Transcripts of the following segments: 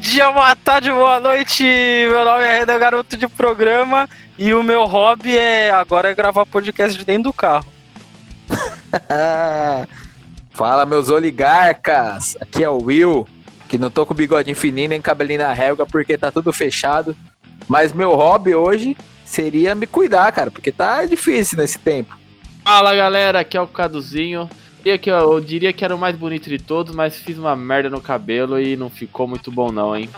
bom dia, boa tarde, boa noite. Meu nome é Renan Garoto de Programa e o meu hobby é agora é gravar podcast dentro do carro. Fala, meus oligarcas! Aqui é o Will, que não tô com bigode fininho nem cabelinho na régua porque tá tudo fechado. Mas meu hobby hoje seria me cuidar, cara, porque tá difícil nesse tempo. Fala galera, aqui é o Caduzinho. E aqui, ó, eu diria que era o mais bonito de todos, mas fiz uma merda no cabelo e não ficou muito bom não, hein?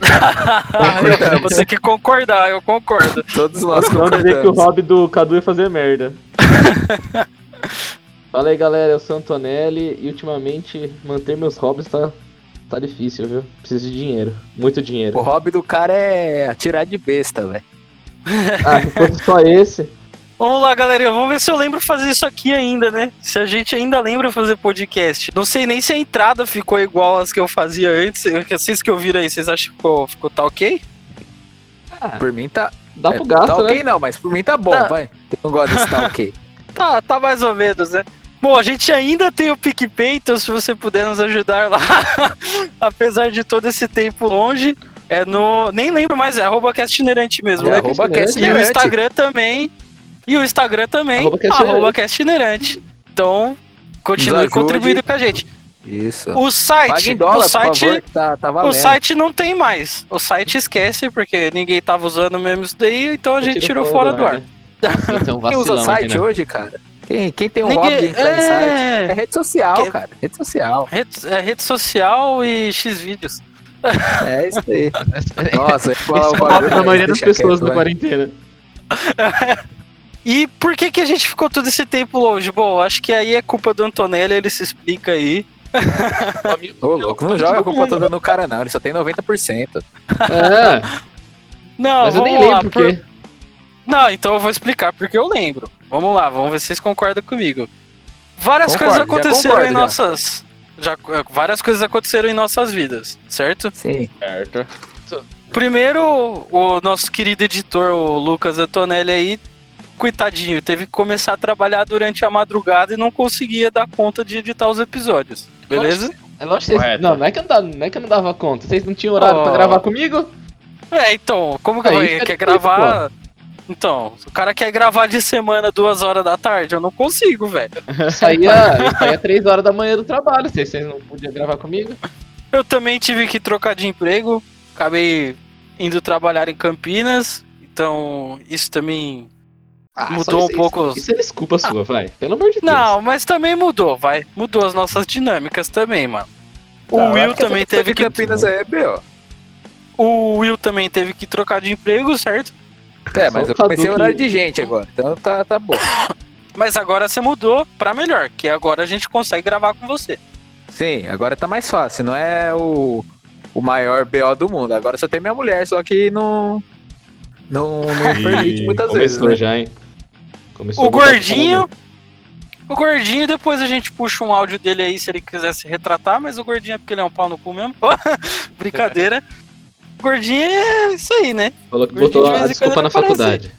Você que concordar, eu concordo. Todos nós Não dizer que o concordamos. hobby do Cadu é fazer merda. Fala aí galera, eu sou o Antonelli e ultimamente manter meus hobbies tá, tá difícil, viu? Preciso de dinheiro, muito O dinheiro. hobby do cara é atirar de besta, velho. Ah, se fosse só esse, Vamos lá, galerinha. Vamos ver se eu lembro fazer isso aqui ainda, né? Se a gente ainda lembra fazer podcast. Não sei nem se a entrada ficou igual às que eu fazia antes. Vocês que ouviram aí, vocês acham que ficou, ficou tá ok? Por mim tá. dá é, pro gasto, tá ok né? não, mas por mim tá bom, Tá. vai. Eu não gosto desse tá ok. Tá, tá mais ou menos, né? Bom, a gente ainda tem o PicPay, então se você puder nos ajudar lá, apesar de todo esse tempo longe, é no. Nem lembro mais, é arroba castnerante mesmo, É, né? arroba E o E o. Instagram também. E o Instagram também, Arroba castnerante. Então, continue contribuindo com a gente. Isso. O site, dólar, o site, favor, tá, tá o site não tem mais. O site esquece, porque ninguém tava usando mesmo isso daí, então a gente tirou fora do ar. né? Então Quem usa site aqui, né? hoje, cara? Quem, quem tem um Ninguém- hobby em site? É é, rede social, Que- cara. Rede social. rede, é rede social e X vídeos. É isso aí. Nossa, é da mas maioria das pessoas vai. quarentena. E por que que a gente ficou todo esse tempo longe? Bom, acho que aí é culpa do Antonelli, ele se explica aí. Ô, louco, não joga a culpa toda no cara, não. Ele só tem 90%. É, Não, mas eu nem lembro por- porque. Não, então eu vou explicar porque eu lembro. Vamos lá, vamos ver se vocês concordam comigo. Várias Concordo, coisas já aconteceram concordo, em já. nossas. Já, várias coisas aconteceram em nossas vidas, certo? Sim. Certo. Primeiro, o nosso querido editor, o Lucas Antonelli aí, coitadinho, teve que começar a trabalhar durante a madrugada e não conseguia dar conta de editar os episódios. Beleza? É lógico que vocês. Não, não é, que eu não dava, não é que eu não dava conta. Vocês não tinham horário Oh. pra gravar comigo? É, então, como que Aí fica Quer difícil, gravar. Então, o cara quer gravar de semana duas horas da tarde, eu não consigo, velho. Eu saía, eu saía 3 horas da manhã do trabalho. Vocês, vocês não podiam gravar comigo? Eu também tive que trocar de emprego, acabei indo trabalhar em Campinas, então isso também. Ah, Mudou um pouco- Isso é desculpa sua, vai. Pelo amor de Deus. Não, mas também mudou, vai. Mudou as nossas dinâmicas também, mano. O Tá, Will que também teve que. Campinas é, B.O. O Will também teve que trocar de emprego, certo? É, mas Só eu comecei que- horário de gente agora, então tá, tá bom. Mas agora você mudou pra melhor, que agora a gente consegue gravar com você. Sim, agora tá mais fácil. Não é o, o maior BO do mundo. Agora só tem minha mulher, só que não. Não, não permite muitas vezes. Né? já, hein? Começou O gordinho. O gordinho, depois a gente puxa um áudio dele aí se ele quiser se retratar, mas o gordinho é porque ele é um pau no cu mesmo. Brincadeira. O gordinho é isso aí, né? Falou que botou a desculpa na aparece. faculdade.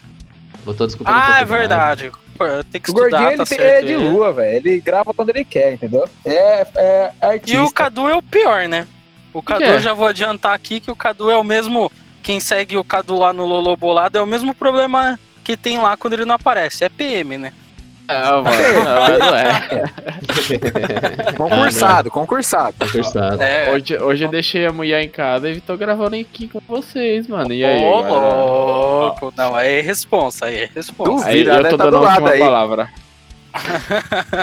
Botou a desculpa na Ah, é faculdade. verdade. Pô, Tem que O gordinho estudar, ele tá tem- certo. é de lua, velho. Ele grava quando ele quer, entendeu? É, é E artista. o Cadu é o pior, né? O Cadu, que é? eu já vou adiantar aqui que o Cadu é o mesmo. Quem segue o Cadu lá no Lolo Bolado é o mesmo problema que tem lá quando ele não aparece. É PM, né? Não, mano, não, não é. Concursado, concursado. Conversado. É. Hoje, hoje eu deixei a mulher em casa e tô gravando aqui com vocês, mano. E aí? Ô, louco. Não, aí é responsa, aí é responsa. Duvido. Aí Ela eu tô tá dando do a última aí. palavra.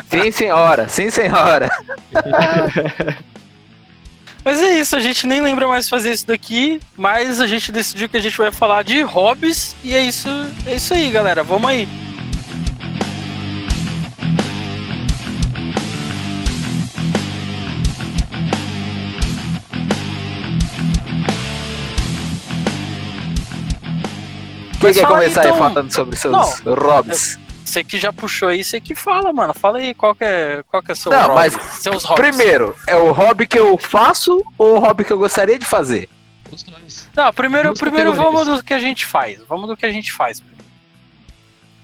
Sim, senhora. Sim, senhora. Mas é isso, a gente nem lembra mais fazer isso daqui, mas a gente decidiu que a gente vai falar de hobbies e é isso, é isso aí, galera. Vamos aí. Quem Mas quer aí, começar aí então. falando sobre seus Não. hobbies? Você que já puxou aí, você que fala, mano. Fala aí qual que é, qual que é seu Não, hobby, mas seus hobbies. Primeiro, é o hobby que eu faço ou o hobby que eu gostaria de fazer? Os dois. Não, primeiro, primeiro vamos do que a gente faz. Vamos do que a gente faz.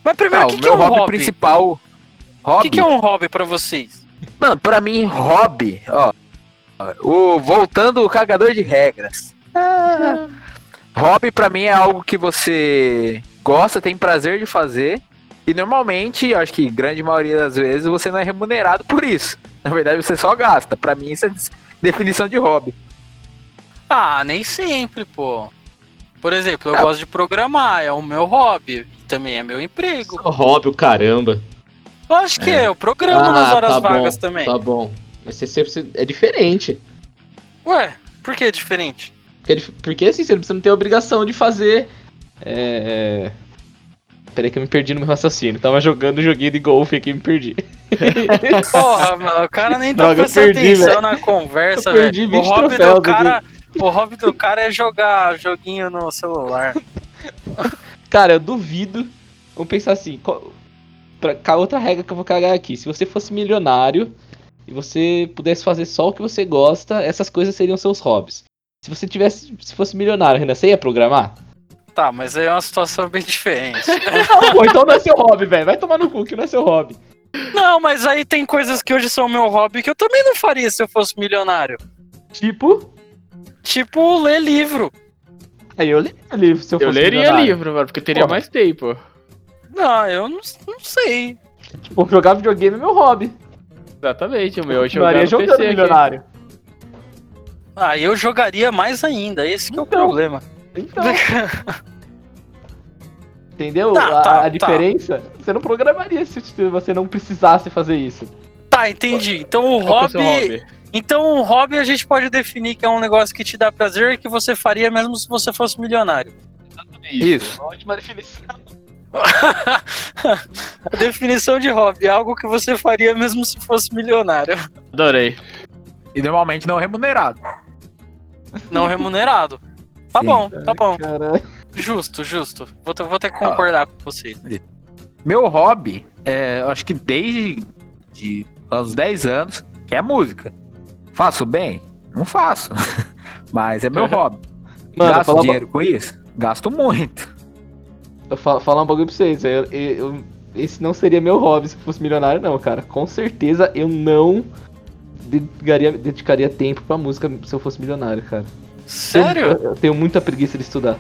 Mas primeiro, o que, o que é meu um hobby, hobby? principal. O que, que é um hobby pra vocês? Mano, pra mim, hobby, ó. O, voltando o cagador de regras. Ah. Hobby pra mim é algo que você gosta, tem prazer de fazer. E normalmente, eu acho que grande maioria das vezes, você não é remunerado por isso. Na verdade, você só gasta. Pra mim, isso é definição de hobby. Ah, nem sempre, pô. Por exemplo, eu Ah. gosto de programar, é o meu hobby. Também é meu emprego. Só hobby, o caramba. Eu acho que é, eu programo nas horas tá vagas bom, também. Tá bom. Mas você sempre é diferente. Ué, por que é diferente? Porque, é porque assim, você não tem a obrigação de fazer. É. Peraí que eu me perdi no meu raciocínio. Tava jogando um joguinho de golfe aqui e me perdi. Porra, mano, o cara nem tá prestando perdi, atenção velho. na conversa, velho. O 20 hobby do cara. O hobby do cara é jogar joguinho no celular. Cara, eu duvido. Vamos pensar assim. Qual, pra, com a outra regra que eu vou cagar aqui. Se você fosse milionário e você pudesse fazer só o que você gosta, essas coisas seriam seus hobbies. Se você tivesse. Se fosse milionário, Renan, você ia programar? Tá, mas aí é uma situação bem diferente. Não, pô, então não é seu hobby, velho. Vai tomar no cu que não é seu hobby. Não, mas aí tem coisas que hoje são meu hobby que eu também não faria se eu fosse milionário. Tipo. Tipo, ler livro. Aí eu leria livro se eu Eu fosse leria milionário. livro, mano, porque teria Porra. mais tempo. Não, eu não, não sei. Tipo, jogar videogame é meu hobby. Exatamente, o meu é Eu jogar no jogando PC aqui. milionário. Ah, eu jogaria mais ainda, esse que é o Então. problema. Então, entendeu Tá, a, tá, a tá. diferença? Você não programaria se você não precisasse fazer isso. Tá, entendi. Então o é hobby, hobby? Então o hobby a gente pode definir que é um negócio que te dá prazer e que você faria mesmo se você fosse milionário. Isso. Ótima definição. A definição de hobby é algo que você faria mesmo se fosse milionário. Adorei. E normalmente não remunerado. Não remunerado. Tá bom, tá bom. Caralho. Justo, justo. Vou ter, vou ter que concordar com vocês. Meu hobby, é, eu acho que desde de uns 10 anos, que é música. Faço bem? Não faço. Mas é meu hobby. Mano, Gasto falar, dinheiro com isso? Gasto muito. eu fa- falar um bagulho pra vocês. Eu, eu- eu- esse não seria meu hobby se fosse milionário, não, cara. Com certeza eu não dedicaria, dedicaria tempo pra música se eu fosse milionário, cara. Sério? Eu, eu tenho muita preguiça de estudar.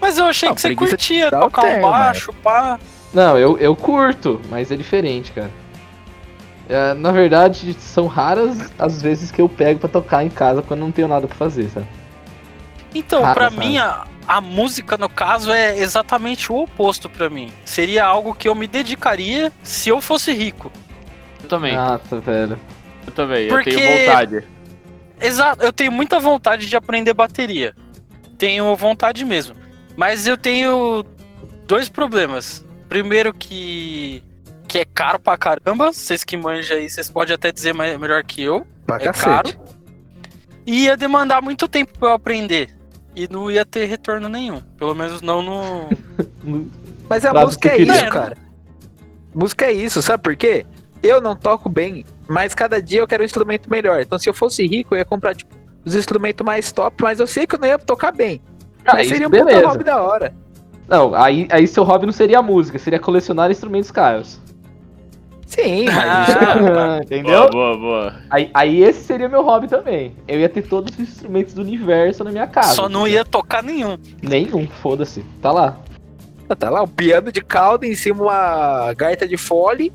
Mas eu achei Não, que você curtia tocar um baixo, pá. Não, eu, eu curto, mas é diferente, cara. É, na verdade, são raras as vezes que eu pego pra tocar em casa quando não tenho nada pra fazer, sabe? Então, raro. mim, a, a música, no caso, é exatamente o oposto pra mim. Seria algo que eu me dedicaria se eu fosse rico. Eu também, Nossa, velho. eu também. Porque- Eu tenho vontade. Exato, eu tenho muita vontade de aprender bateria. Tenho vontade mesmo. Mas eu tenho dois problemas. Primeiro que que é caro pra caramba, vocês que manjam aí, vocês podem até dizer mais, melhor que eu. Pra É cacete. caro. E ia demandar muito tempo pra eu aprender. E não ia ter retorno nenhum. Pelo menos não no. Mas a Prazo música é que eu isso, cara. Música é isso, sabe por quê? Eu não toco bem, mas cada dia eu quero um instrumento melhor. Então, se eu fosse rico, eu ia comprar tipo, os instrumentos mais top, mas eu sei que eu não ia tocar bem. Ah, mas seria um puta hobby da hora. Não, aí, aí seu hobby não seria a música, seria colecionar instrumentos caros. Sim, mas Ah, Entendeu? Boa, boa, boa. Aí, aí esse seria meu hobby também. Eu ia ter todos os instrumentos do universo na minha casa. Só não ia tocar nenhum. Nenhum, foda-se. Tá lá. tá lá, um piano de cauda em cima uma gaita de fole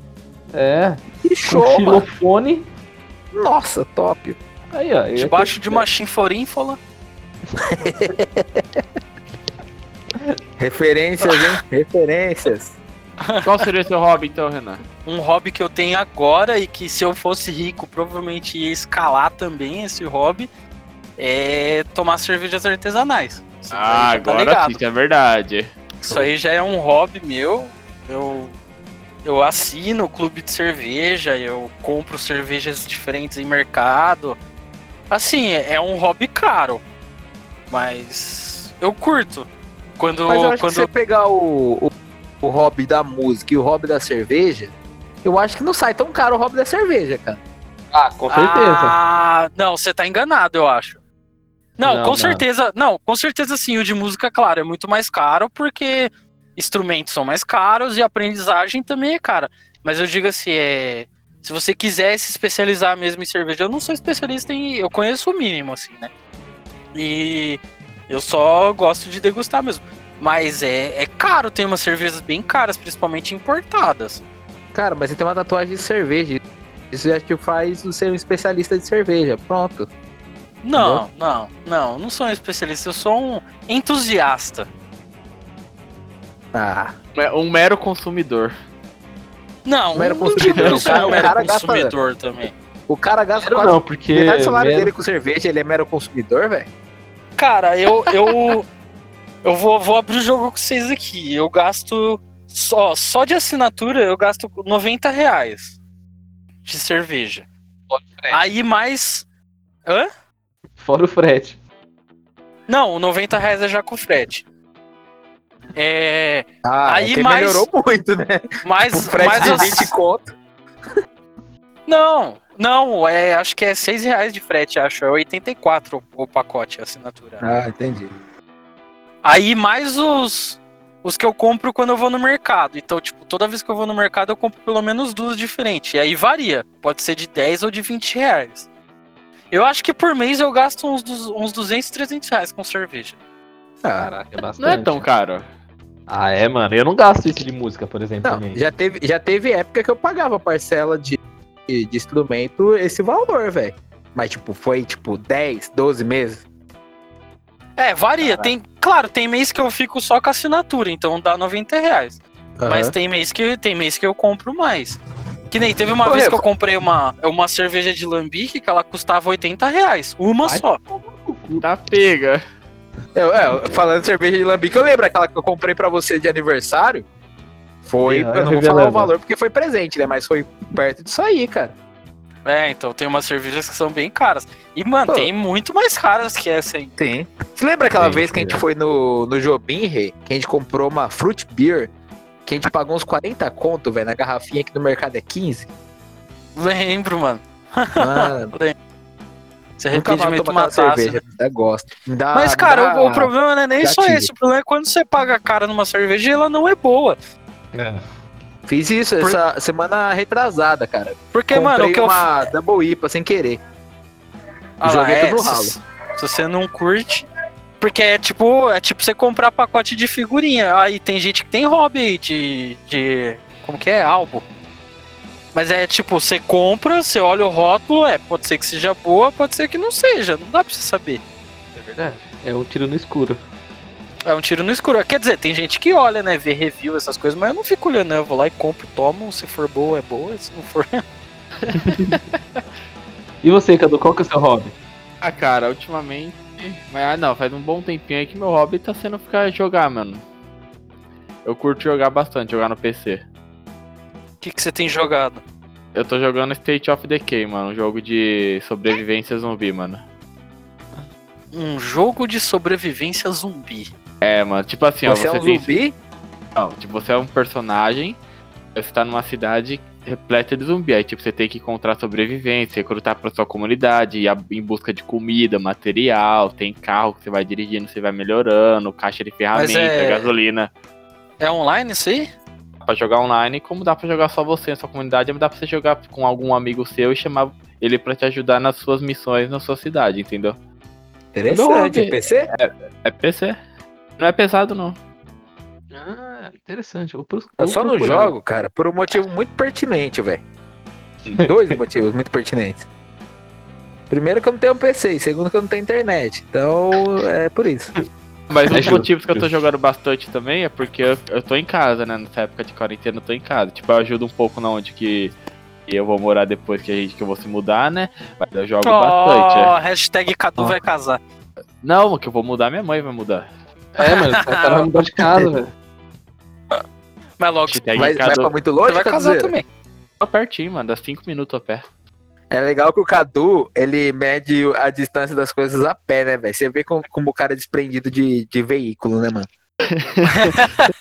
É. e Um show, mano. xilofone. Nossa, top. Aí, ó. Debaixo de uma chinforínfola. Referências, hein? Referências. Qual seria seu hobby então, Renan? Um hobby que eu tenho agora e que se eu fosse rico provavelmente ia escalar também esse hobby é tomar cervejas artesanais. Isso Ah, tá agora ligado. sim, isso é verdade. Isso aí já é um hobby meu. Eu, eu assino o clube de cerveja, eu compro cervejas diferentes em mercado. Assim, é é um hobby caro. Mas eu curto. Quando, Mas eu acho quando que você pegar o, o, o hobby da música e o hobby da cerveja, eu acho que não sai tão caro o hobby da cerveja, cara. Ah, com certeza. Ah, não, você tá enganado, eu acho. Não, Não, com não. certeza. Não, com certeza sim. O de música, claro, é muito mais caro porque instrumentos são mais caros e a aprendizagem também é cara. Mas eu digo assim, é. Se você quiser se especializar mesmo em cerveja, eu não sou especialista em. Eu conheço o mínimo, assim, né? E eu só gosto de degustar mesmo. Mas é, é caro, tem umas cervejas bem caras, principalmente importadas. Cara, mas você tem uma tatuagem de cerveja. Isso já te faz você um especialista de cerveja. Pronto. Não, não, não, não sou um especialista, eu sou um entusiasta. Ah, Um mero consumidor. Não, Mero não consumidor, que eu o cara- um o mero cara gasta- consumidor também. o cara gasta quase não, porque. metade do salário mero- dele com cerveja, ele é mero consumidor, velho. Cara, eu eu eu vou, vou abrir o jogo com vocês aqui. Eu gasto só só de assinatura eu gasto 90 reais de cerveja. Aí mais Hã? Fora o frete. Não, o 90 reais é já com frete. É. Ah, Aí mais- melhorou muito, né? Mais, O frete de as- 20 conto. Não, não, é, acho que é 6 reais de frete, acho. É 84 o, o pacote, a assinatura. Ah, entendi. Aí mais os, os que eu compro quando eu vou no mercado. Então, tipo, toda vez que eu vou no mercado, eu compro pelo menos duas diferentes. E aí varia. Pode ser de 10 ou de 20 reais. Eu acho que por mês eu gasto uns, uns 200, 300 reais com cerveja. Caraca, é bastante. Não é tão caro. Ah, é, mano. Eu não gasto isso de música, por exemplo, não, também. já teve, já teve época que eu pagava parcela de, de, de instrumento esse valor, velho. Mas, tipo, foi, tipo, 10, 12 meses. É, varia. Tem, claro, tem mês que eu fico só com assinatura, então dá 90 reais. Mas tem mês que tem mês que eu compro mais. Que nem teve uma vez que eu comprei uma, uma cerveja de lambique que ela custava 80 reais. Uma Ai. só. Tá pega. Eu, é, falando de cerveja de lambique, eu lembro aquela que eu comprei pra você de aniversário. Foi, Sim, eu não vou revelando. falar o valor porque foi presente, né? Mas foi perto disso aí, cara. É, então tem umas cervejas que são bem caras. E, mano, Pô. tem muito mais caras que essa aí. Sim. Você lembra aquela Sim, vez que a gente foi no, no Jobim, Rê? Que a gente comprou uma fruit beer, que a gente pagou uns 40 conto, velho, na garrafinha que no mercado é 15? Lembro, mano. Mano, Esse arrependimento matasse. cerveja. né? Eu gosto. Dá- Mas, cara, dá- o, o problema não é nem só gatilho. esse. O problema é quando você paga cara numa cerveja e ela não é boa. É. Fiz isso Por- essa semana retrasada, cara. Porque, Comprei mano, o que eu. uma Double IPA sem querer. Ah, joguei é, tudo no se- ralo. Se você não curte. Porque é tipo, é tipo você comprar pacote de figurinha. Aí tem gente que tem hobby de. de. Como que é? Álbum. Mas é tipo, você compra, você olha o rótulo, é, pode ser que seja boa, pode ser que não seja. Não dá pra você saber. É verdade. É um tiro no escuro. É um tiro no escuro. Quer dizer, tem gente que olha, né? Vê review, essas coisas, mas eu não fico olhando, né? Eu vou lá e compro, tomo. Se for boa, é boa. Se não for. E você, Cadu, qual que é o seu hobby? Ah, cara, ultimamente. Mas ah, não, faz um bom tempinho aí que meu hobby tá sendo ficar jogar, mano. Eu curto jogar bastante, jogar no PC. O que, que você tem jogado? Eu tô jogando State of Decay, mano, um jogo de sobrevivência zumbi, mano. Um jogo de sobrevivência zumbi. É, mano, tipo assim, ó, Você é um tem- zumbi? Não, tipo, você é um personagem, você tá numa cidade repleta de zumbi. Aí, tipo, você tem que encontrar sobrevivência, recrutar pra sua comunidade, ir em busca de comida, material, tem carro que você vai dirigindo, você vai melhorando, caixa de ferramenta, é- gasolina. É online isso aí? Dá pra jogar online, como dá pra jogar só você na sua comunidade, dá pra você jogar com algum amigo seu e chamar ele pra te ajudar nas suas missões na sua cidade, entendeu? Interessante. Não, PC? É PC. Não é pesado, não. Ah, interessante. Eu, Eu só não jogo, cara, por um motivo muito pertinente, velho. Dois motivos muito pertinentes. Primeiro que eu não tenho um PC, e segundo que eu não tenho internet. Então, é por isso. Mas um dos motivos que eu tô jogando bastante também é porque eu, eu tô em casa, né? Nessa época de quarentena eu tô em casa. Tipo, eu ajudo um pouco na onde que eu vou morar depois que a gente que eu vou se mudar, né? Mas eu jogo bastante. Oh, é. hashtag Cadu vai casar. Não, que eu vou mudar, minha mãe vai mudar. É, mano, o cara vai mudar de casa, velho. Mas logo Hashtag Vai, vai Cadu- pra muito você longe, vai casar também. Tô pertinho, mano, dá 5 minutos a pé. É legal que o Cadu, ele mede a distância das coisas a pé, né, velho? Você vê como, como o cara é desprendido de, de veículo, né, mano?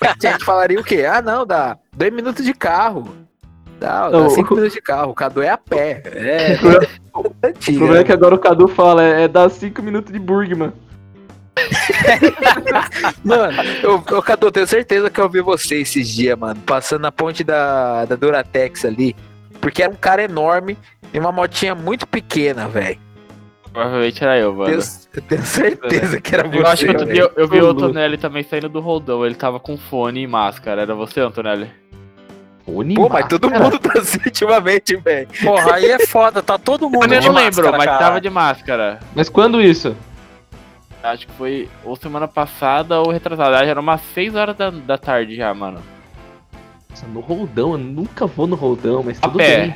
a gente falaria o quê? Ah, não, dá dois minutos de carro. Dá, dá Não, cinco o- minutos de carro. O Cadu é a pé. É, O é antiga. problema é que agora o Cadu fala, é, é dar 5 minutos de Burgman. Mano, eu, eu, Cadu, eu tenho certeza que eu vi você esses dias, mano, passando na ponte da, da Duratex ali. Porque era um cara enorme e uma motinha muito pequena, velho. Provavelmente era eu, mano. Tenho, eu tenho certeza que era você. Eu acho que outro dia eu, eu vi o. Antonelli também saindo do roldão. Ele tava com fone e máscara. Era você, Antonelli? Tony Pô, mas todo mundo tá assim ultimamente, velho. Porra, aí é foda, tá todo mundo Eu de não lembro, máscara, mas cara. tava de máscara. Mas quando isso? Acho que foi ou semana passada ou retrasada. Já era umas 6 horas da, da tarde já, mano. Nossa, no roldão, eu nunca vou no roldão, mas A tudo pé. bem.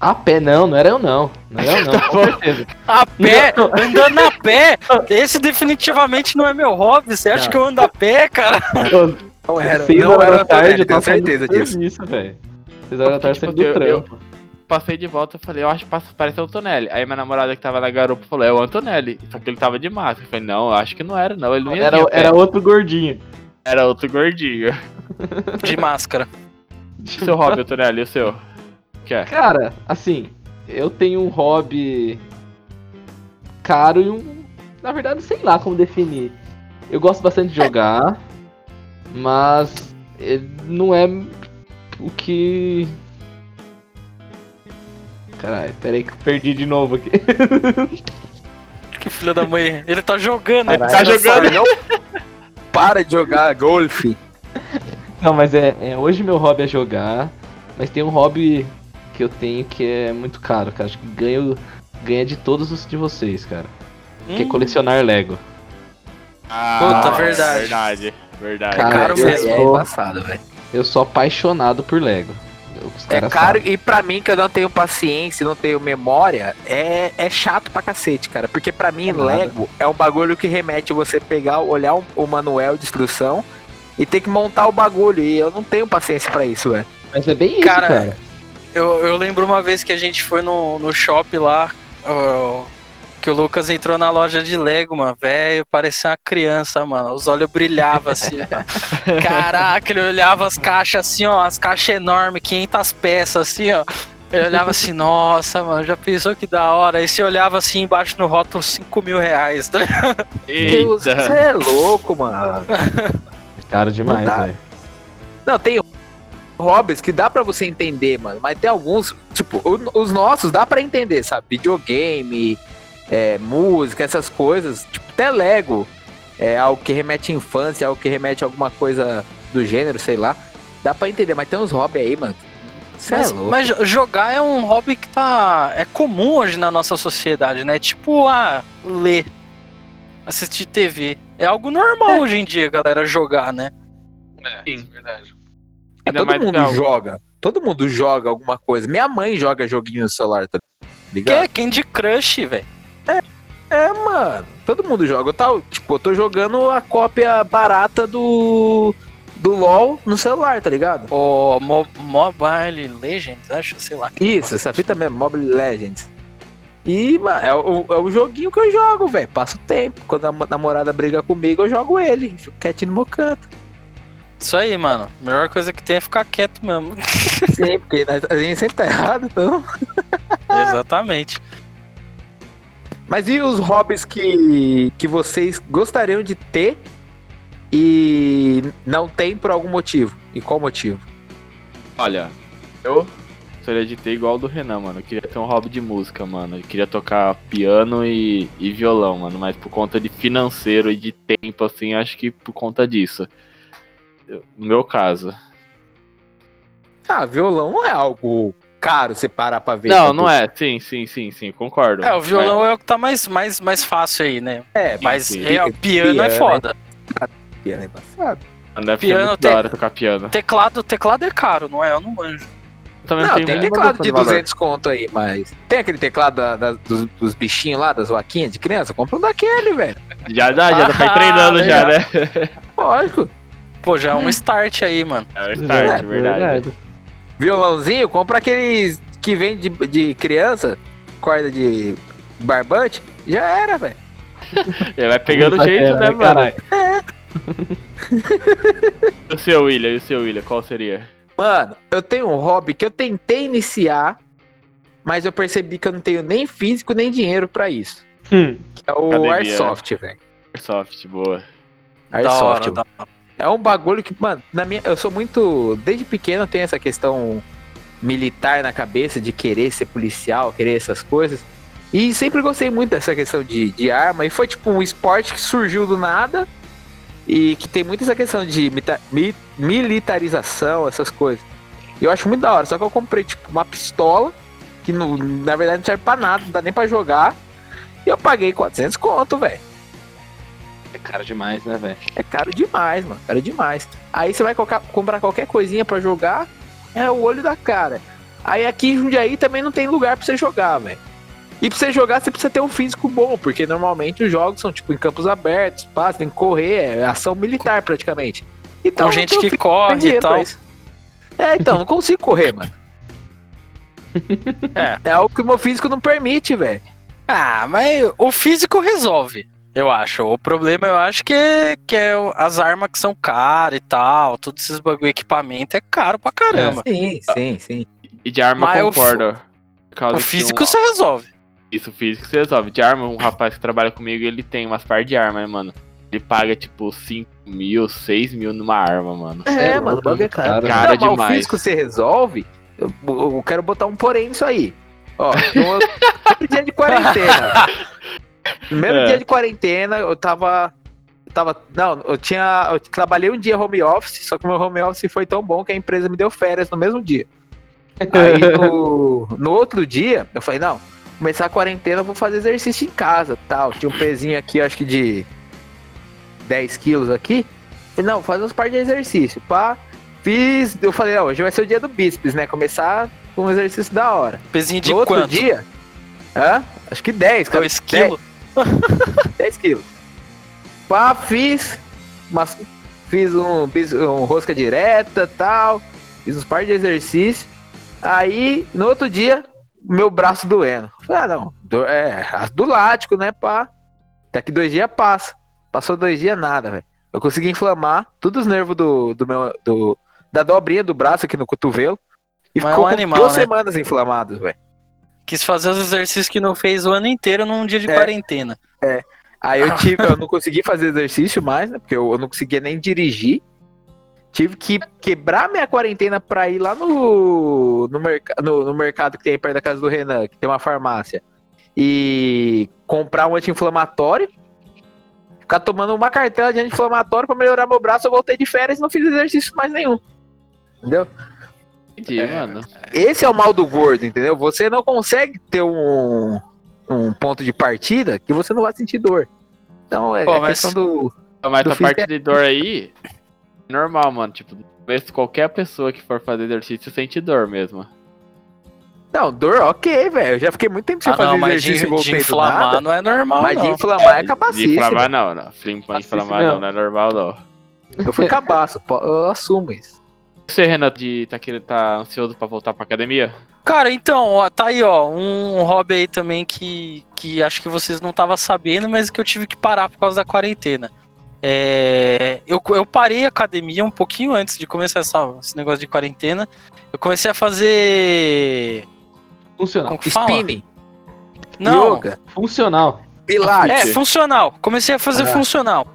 A pé não, não era eu não. Não era eu não, com certeza. A pé, andando a pé. Esse definitivamente não é meu hobby. Você acha Não. que eu ando a pé, cara? Não era, Seis não horas era da o tarde, eu tenho certeza do disso. serviço, velho. Seis horas da tarde Tipo, do eu- eu- trampo. Passei de volta e falei, eu acho que parece o Antonelli. Aí minha namorada que tava na garupa falou, é o Antonelli. Só que ele tava de máscara. Eu falei, não, eu acho que não era, não. Ele não ia Era, era outro gordinho. Era outro gordinho. De máscara. Seu hobby, Antonelli, e o seu? O que é? Cara, assim, eu tenho um hobby caro e um. Na verdade, sei lá como definir. Eu gosto bastante de jogar, mas ele não é o que. Caralho, peraí que eu perdi de novo aqui. Que filho da mãe. Ele tá jogando, ele Caralho, tá não jogando. não para de jogar golfe. Não, mas é, é, Hoje meu hobby é jogar, mas tem um hobby que eu tenho que é muito caro, cara. Acho que ganho, ganha de todos os de vocês, cara. Que é Hum, colecionar Lego. Puta, verdade. Verdade, verdade. Cara, caro eu mesmo. É embaçado, velho. Eu sou apaixonado por Lego. É caro sabem. e pra mim, que eu não tenho paciência, não tenho memória, é, é chato pra cacete, cara. Porque pra mim, É nada. Lego é um bagulho que remete você pegar, olhar o, o manual de instrução e ter que montar o bagulho. E eu não tenho paciência pra isso, velho. Mas é bem isso, Cara, cara. Eu, eu lembro uma vez que a gente foi no, no shopping lá, ó, que o Lucas entrou na loja de Lego, mano, velho, parecia uma criança, mano. Os olhos brilhavam assim. ó. Caraca, ele olhava as caixas assim, ó, as caixas enormes, 500 peças assim, ó. Ele olhava assim, nossa, mano, já pensou que da hora? Aí você olhava assim embaixo no rótulo, 5 mil reais. ligado? Deus, Eita. você é louco, mano. Caro demais, velho. Não, tem hobbies que dá pra você entender, mano. Mas tem alguns, tipo, os nossos dá pra entender, sabe? Videogame, é, música, essas coisas. Tipo, até Lego. É algo que remete à infância, algo que remete a alguma coisa do gênero, sei lá. Dá pra entender, mas tem uns hobbies aí, mano. Você é Mas, louco. mas jogar é um hobby que tá. É comum hoje na nossa sociedade, né? Tipo, ah, ler, assistir TV. É algo normal hoje em dia, galera, jogar, né? Sim. verdade. É, todo mais que mundo é algo- joga. Todo mundo joga alguma coisa. Minha mãe joga joguinho no celular, tá Que ligado? é Candy Crush, velho. É, mano. Todo mundo joga. Eu, tá, tipo, eu tô jogando a cópia barata do. Do LOL no celular, tá ligado? O Mo Mobile Legends, acho, sei lá. Isso, essa fita mesmo, Mobile Legends. E, mano, é o, é o joguinho que eu jogo, velho. Passo tempo. Quando a mo- namorada briga comigo, eu jogo ele. Fico quietinho no meu canto. Isso aí, mano. A melhor coisa que tem é ficar quieto mesmo. Sim, porque a gente sempre tá errado, então. Exatamente. Mas e os hobbies que, que vocês gostariam de ter e não tem por algum motivo? E qual motivo? Olha, eu gostaria de ter igual o do Renan, mano. Eu queria ter um hobby de música, mano. Eu queria tocar piano e, e violão, mano. Mas por conta de financeiro e de tempo, assim, acho que por conta disso. Eu- No meu caso. Ah, violão não é algo caro você parar pra ver. Não, tá não é. Sim, sim, sim, sim. Concordo. É, o violão é, o que tá mais, mais, mais fácil aí, né? É, Mas sim. é, o piano é Piano, foda. piano é embaçado. Mas Deve piano ser muito tem- da hora tocar piano. Teclado, teclado é caro, não é? Eu não manjo. Também Não, tem teclado de valor. 200 conto aí, mas. Tem aquele teclado da- da- dos, dos bichinhos lá, das vaquinhas de criança? Compra um daquele, velho. Já dá, já dá pra ir Ah, treinando já, né? Lógico. Pô, já é um start aí, mano. É o start, verdade. Violãozinho, compra aqueles que vem de, de criança, corda de barbante. Já era, velho. Ele vai pegando jeito, né, mano? E o seu William, e o seu William, qual seria? Mano, eu tenho um hobby que eu tentei iniciar, mas eu percebi que eu não tenho nem físico nem dinheiro pra isso. Hum. Que é o Academia. Airsoft, velho. Airsoft, boa. Da Airsoft. hora, da hora. É um bagulho que, mano, na minha, eu sou muito. Desde pequeno eu tenho essa questão militar na cabeça de querer ser policial, querer essas coisas. E sempre gostei muito dessa questão de, de arma. E foi tipo um esporte que surgiu do nada. E que tem muito essa questão de mi- militarização, essas coisas. Eu acho muito da hora. Só que eu comprei tipo uma pistola. Que não- na verdade não serve pra nada, não dá nem pra jogar. E eu paguei 400 conto, velho. É caro demais, né, velho? É caro demais, mano. Caro demais. Aí você vai colocar- comprar qualquer coisinha pra jogar, é o olho da cara. Aí aqui em Jundiaí também não tem lugar pra você jogar, velho. E pra você jogar, você precisa ter um físico bom, porque normalmente os jogos são tipo em campos abertos, pá, tem que correr, é ação militar praticamente. Então, Com gente que corre e tal. É, então, não consigo correr, mano. É. É algo que o meu físico não permite, velho. Ah, mas o físico resolve, eu acho. O problema eu acho que é, que é o- as armas que são caras e tal, todos esses bagulho equipamento é caro pra caramba. Sim, sim, sim. E de arma Mas eu o concordo. O que físico um- você resolve. Isso, físico você resolve. De arma, um rapaz que trabalha comigo, ele tem umas par de arma, né, mano? Ele paga, tipo, 5 mil, 6 mil numa arma, mano. É, É mano, o bagulho é cara. caro. Cara não, mas o demais. físico você resolve. Eu, eu quero botar um porém nisso aí. Ó, no primeiro dia de quarentena. Primeiro É. dia de quarentena, eu tava. Tava. Não, eu tinha. Eu trabalhei um dia home office, só que meu home office foi tão bom que a empresa me deu férias no mesmo dia. Aí no, no outro dia, eu falei, não, começar a quarentena, eu vou fazer exercício em casa tal. Tinha um pezinho aqui, acho que de 10 quilos aqui. Falei, não, vou fazer uns par de exercício. Pá, fiz. Eu falei, ó, hoje vai ser o dia do bíceps, né? Começar com um exercício da hora. Pezinho de no outro quanto? dia. Hã? Acho que 10, cara. 2 quilos? 10 quilos. Pá, fiz. Mas, fiz um, um rosca direta tal. Fiz uns par de exercício. Aí, no outro dia, meu braço doendo. Falei, ah, não. do- é, do lático, né, pá. Daqui dois dias passa. Passou dois dias, nada, velho. Eu consegui inflamar todos os nervos do, do meu. Do, da dobrinha do braço aqui no cotovelo. E Mas é ficou um com animal, duas né? semanas inflamado, velho. Quis fazer os exercícios que não fez o ano inteiro num dia de É. quarentena. Aí eu tive, eu não consegui fazer exercício mais, né? Porque eu, eu não conseguia nem dirigir. Tive que quebrar minha quarentena pra ir lá no, no, merca, no, no mercado que tem perto da casa do Renan, que tem uma farmácia. E comprar um anti-inflamatório. Ficar tomando uma cartela de anti-inflamatório pra melhorar meu braço. Eu voltei de férias e não fiz exercício mais nenhum. Entendeu? Entendi, É. mano. Esse é o mal do gordo, entendeu? Você não consegue ter um, um ponto de partida que você não vai sentir dor. Então é Pô, a mas- questão do. Mas do físico parte de dor aí, é normal, mano. Tipo, talvez qualquer pessoa que for fazer exercício sente dor mesmo. Não, dor, ok, velho. Eu já fiquei muito tempo sem Ah, fazer não, mas exercício de, de inflamar nada. não é normal, Mas de não. inflamar é De capacíssimo. inflamar não, não. Flim- Inflamar não. não, é normal não. Eu fui cabaço, eu assumo isso. Você, Renato, de, tá, querendo, tá ansioso pra voltar pra academia? Cara, então, ó, tá aí, ó, um hobby aí também que, que acho que vocês não estavam sabendo, mas que eu tive que parar por causa da quarentena. É, eu, eu parei a academia um pouquinho antes de começar essa, esse negócio de quarentena. Eu comecei a fazer. Funcional. Spinning, Não, yoga, Funcional. pilates. é, funcional. Comecei a fazer Ah. funcional.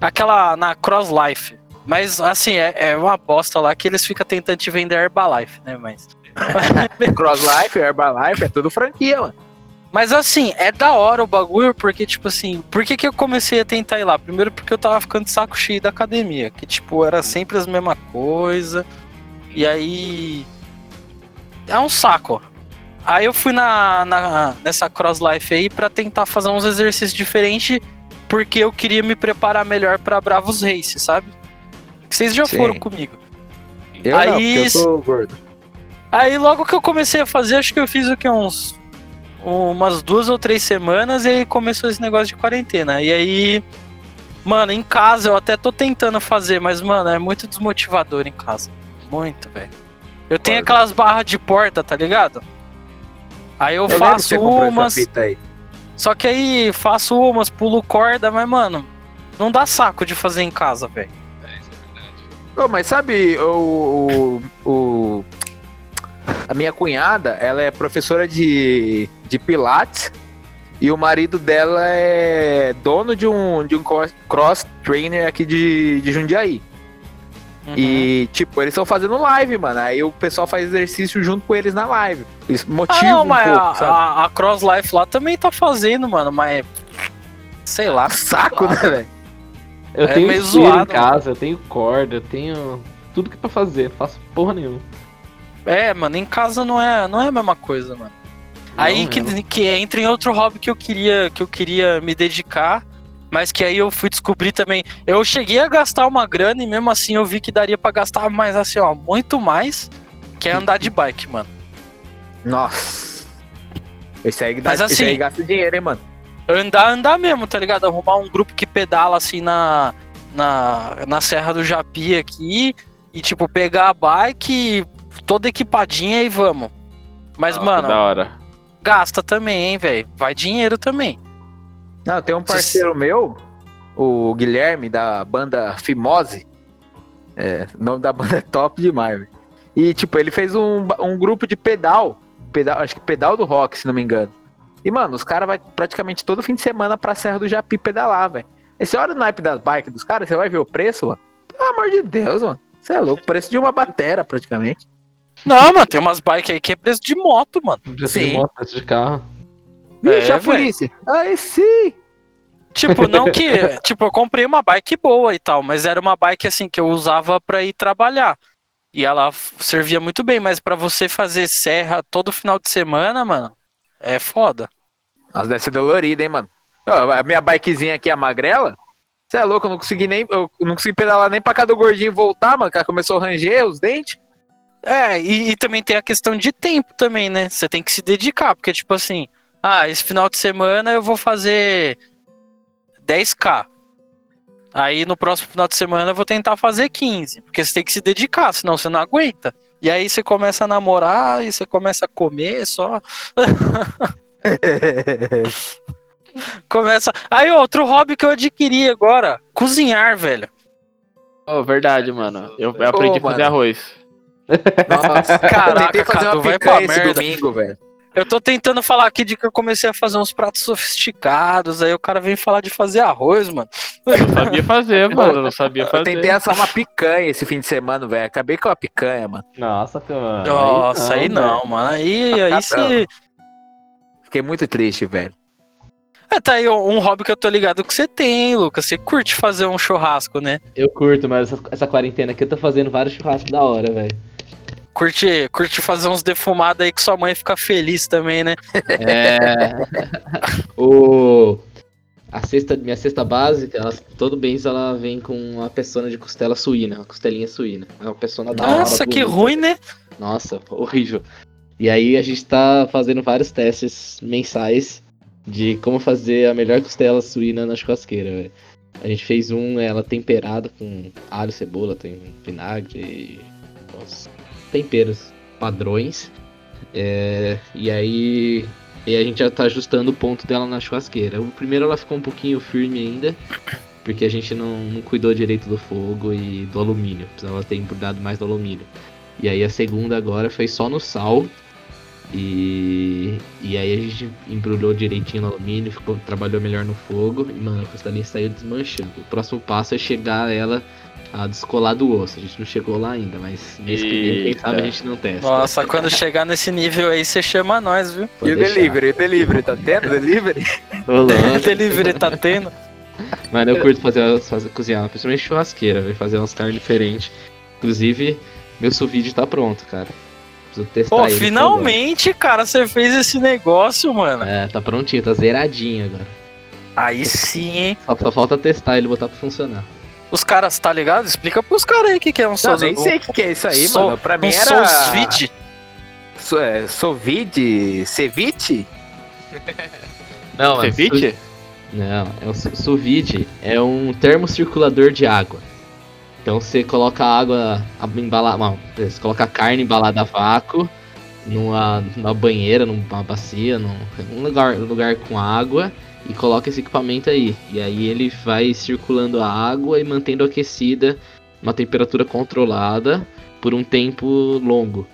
Aquela na Cross Life. Mas, assim, é, é uma bosta lá que eles ficam tentando te vender Herbalife, né? Mas. Cross Life, Herbalife, é tudo franquia, mano. Mas assim, é da hora o bagulho, porque, tipo assim, por que, que eu comecei a tentar ir lá? Primeiro porque eu tava ficando de saco cheio da academia, que, tipo, era sempre as mesma coisa. E aí. É um saco. Aí eu fui na, na- nessa Cross Life aí pra tentar fazer uns exercícios diferentes, porque eu queria me preparar melhor pra Bravos Race, sabe? Vocês já Sim. foram comigo. Eu não, Aí porque eu sou gordo. Aí logo que eu comecei a fazer, acho que eu fiz o que? Uns. Umas duas ou três semanas e aí começou esse negócio de quarentena. E aí. Mano, em casa eu até tô tentando fazer, mas, mano, é muito desmotivador em casa. Muito, velho. Eu tenho aquelas barras de porta, tá ligado? Aí eu, Eu faço umas. Só que aí faço umas, pulo corda, mas, mano, não dá saco de fazer em casa, velho. Ô, mas sabe, o, o, o- A minha cunhada, ela é professora de, de Pilates e o marido dela é dono de um, de um cross- trainer aqui de, de Jundiaí. Uhum. E, tipo, eles estão fazendo live, mano. Aí o pessoal faz exercício junto com eles na live. Isso Ah, motiva não, um mas pouco, a, sabe? a, a Cross Life lá também tá fazendo, mano, mas. Sei lá. Saco, né, velho? Eu É tenho meio zoado, em casa, eu tenho corda, eu tenho tudo que é pra fazer, não faço porra nenhuma. É, mano, em casa não é, não é a mesma coisa, mano. aí Não, que, não. que entra em outro hobby que eu queria que eu queria me dedicar, mas que aí eu fui descobrir também. Eu cheguei a gastar uma grana e mesmo assim eu vi que daria pra gastar mais assim, ó, muito mais, que é andar de bike, mano. Nossa. Esse aí, dá, Mas assim- aí gasta dinheiro, hein, mano? Andar, andar mesmo, tá ligado? Arrumar um grupo que pedala assim na, na, na Serra do Japi aqui e, tipo, pegar a bike toda equipadinha e vamos. Mas, Nossa, mano, Da hora. gasta também, hein, velho? Vai dinheiro também. Não, tem um parceiro meu, o Guilherme, da banda Fimose. É, o nome da banda é top demais, velho. E, tipo, ele fez um, um grupo de pedal, pedal. Acho que pedal do rock, se não me engano. E, mano, os caras vão praticamente todo fim de semana pra Serra do Japi pedalar, velho. E você olha o naipe das bikes dos caras, você vai ver o preço, mano. Pelo amor de Deus, mano. Você é louco, preço de uma batera, praticamente. Não, mano, tem umas bikes aí que é preço de moto, mano. Já Sim. tenho moto de carro. Vixe, É, a polícia. Aí sim. Tipo, não que. tipo, eu comprei uma bike boa e tal, mas era uma bike assim que eu usava pra ir trabalhar. E ela servia muito bem, mas pra você fazer serra todo final de semana, mano, é foda. Nossa, deve ser dolorida, hein, mano. A minha bikezinha aqui, a magrela, você é louco, eu não consegui nem. Eu não consegui pedalar nem pra cá do gordinho voltar, mano. ela começou a ranger os dentes. É, e, e também tem a questão de tempo também, né? Você tem que se dedicar, porque, tipo assim, ah, esse final de semana eu vou fazer 10k. Aí no próximo final de semana eu vou tentar fazer 15, porque você tem que se dedicar, senão você não aguenta. E aí você começa a namorar e você começa a comer só. Começa. Aí outro hobby que eu adquiri agora, cozinhar, velho. Oh, verdade, mano. Eu, eu aprendi a fazer mano. arroz. Nossa, Caraca, eu tentei fazer Cadu, uma vai pra picanha esse merda. domingo, velho. Eu tô tentando falar aqui de que eu comecei a fazer uns pratos sofisticados, aí o cara vem falar de fazer arroz, mano. Eu não sabia fazer, mano. Eu não sabia Eu fazer. tentei assar uma picanha esse fim de semana, velho. Acabei com a picanha, mano. Nossa, cara. Nossa, aí não, velho. mano. Aí, aí Tá você. Fiquei muito triste, velho. É, tá aí um hobby que eu tô ligado que você tem, Lucas. Você curte fazer um churrasco, né? Eu curto, mas essa, essa quarentena aqui eu tô fazendo vários churrascos da hora, velho. Curte, curte fazer uns defumados aí que sua mãe fica feliz também, né? É. o. A cesta, minha cesta básica, ela, todo mês ela vem com uma peçona de costela suína, uma costelinha suína. É uma peçona da hora. Nossa, que bonita. ruim, né? Nossa, horrível. E aí a gente tá fazendo vários testes mensais de como fazer a melhor costela suína na churrasqueira, velho. A gente fez um, ela temperada com alho, cebola, tem vinagre e os temperos padrões. É, e aí e a gente já tá ajustando o ponto dela na churrasqueira. O primeiro ela ficou um pouquinho firme ainda, porque a gente não, não cuidou direito do fogo e do alumínio. Precisava ter embrulhado mais do alumínio. E aí a segunda agora foi só no sal. E, e aí a gente embrulhou direitinho no alumínio, ficou, trabalhou melhor no fogo. E, mano, a costelinha saiu desmanchando. O próximo passo é chegar ela a descolar do osso. A gente não chegou lá ainda, mas mês que vem, quem sabe a gente não testa. Nossa, quando chegar nesse nível aí, você chama nós, viu? E Pode o deixar. delivery? E o delivery? Tá tendo delivery? Rolando. Delivery tá tendo. Mano, eu curto fazer, fazer cozinhar, principalmente churrasqueira, vai fazer umas carnes diferentes. Inclusive, meu sous tá pronto, cara. Preciso testar Pô, finalmente, cara, você fez esse negócio, mano. É, tá prontinho, tá zeradinho agora. Aí sim, hein? Só, só falta testar ele botar pra funcionar. Os caras, tá ligado? Explica pros caras aí o que, que é um Não, sous nem sei o que, que é isso aí, mano. Pra mim um era. vide. So, é, Sovide? Ceviche? Não, mano, Ceviche? Não, é um su- sous vide é um termocirculador de água. Então você coloca a água embalada, não, você coloca a carne embalada a vácuo numa, numa banheira, numa bacia, num um lugar, um lugar com água e coloca esse equipamento aí. E aí ele vai circulando a água e mantendo aquecida uma temperatura controlada por um tempo longo.